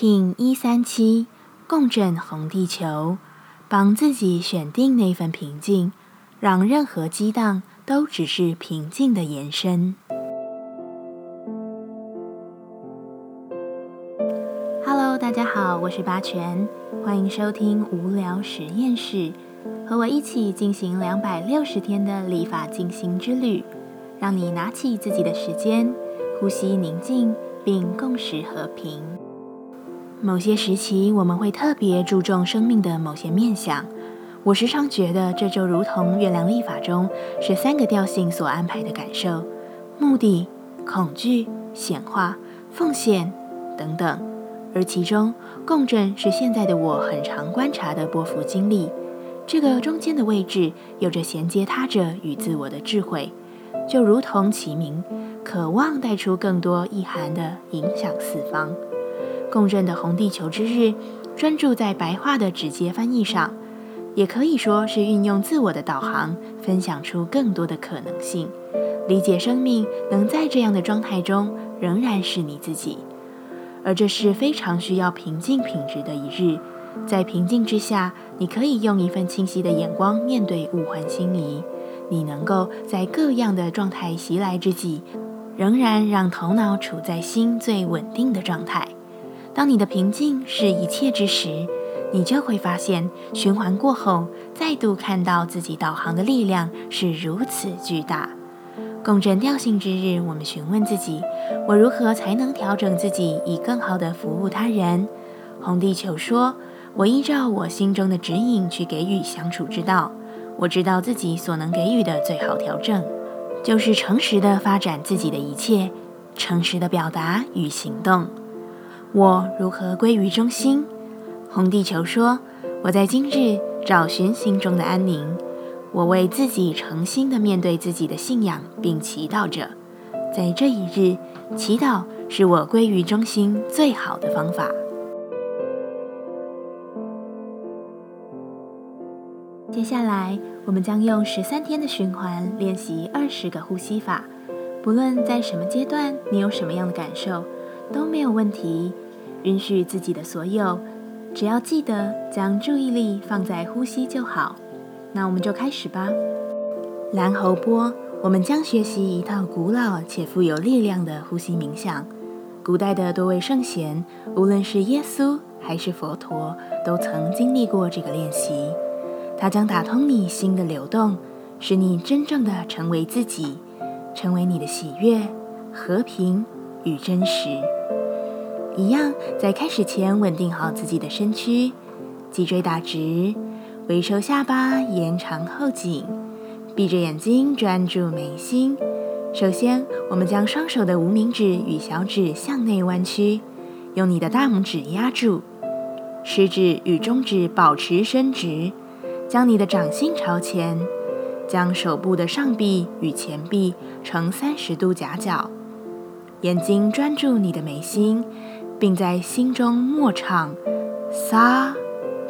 King 一三七共振红地球，帮自己选定那份平静，让任何激荡都只是平静的延伸。Hello，大家好，我是八全，欢迎收听无聊实验室，和我一起进行两百六十天的立法进行之旅，让你拿起自己的时间，呼吸宁静，并共识和平。某些时期，我们会特别注重生命的某些面相。我时常觉得，这就如同月亮历法中是三个调性所安排的感受：目的、恐惧、显化、奉献等等。而其中，共振是现在的我很常观察的波幅经历。这个中间的位置，有着衔接他者与自我的智慧，就如同其名，渴望带出更多意涵的影响四方。共振的红地球之日，专注在白话的直接翻译上，也可以说是运用自我的导航，分享出更多的可能性。理解生命能在这样的状态中仍然是你自己，而这是非常需要平静品质的一日。在平静之下，你可以用一份清晰的眼光面对物换星移。你能够在各样的状态袭来之际，仍然让头脑处在心最稳定的状态。当你的平静是一切之时，你就会发现，循环过后，再度看到自己导航的力量是如此巨大。共振调性之日，我们询问自己：我如何才能调整自己，以更好的服务他人？红地球说：我依照我心中的指引去给予相处之道。我知道自己所能给予的最好调整，就是诚实的发展自己的一切，诚实的表达与行动。我如何归于中心？红地球说：“我在今日找寻心中的安宁。我为自己诚心的面对自己的信仰，并祈祷着。在这一日，祈祷是我归于中心最好的方法。”接下来，我们将用十三天的循环练习二十个呼吸法。不论在什么阶段，你有什么样的感受？都没有问题，允许自己的所有，只要记得将注意力放在呼吸就好。那我们就开始吧。蓝喉波，我们将学习一套古老且富有力量的呼吸冥想。古代的多位圣贤，无论是耶稣还是佛陀，都曾经历过这个练习。它将打通你心的流动，使你真正的成为自己，成为你的喜悦、和平与真实。一样，在开始前稳定好自己的身躯，脊椎打直，微收下巴，延长后颈，闭着眼睛专注眉心。首先，我们将双手的无名指与小指向内弯曲，用你的大拇指压住，食指与中指保持伸直，将你的掌心朝前，将手部的上臂与前臂呈三十度夹角，眼睛专注你的眉心。并在心中默唱萨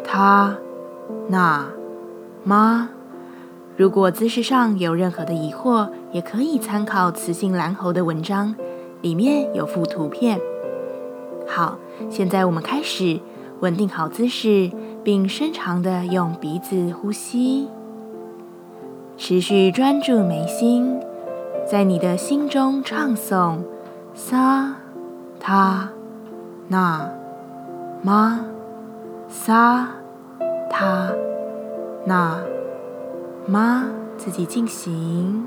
他那妈。如果姿势上有任何的疑惑，也可以参考雌性蓝猴的文章，里面有附图片。好，现在我们开始稳定好姿势，并深长的用鼻子呼吸，持续专注眉心，在你的心中唱诵萨他。那玛萨他那玛，自己进行。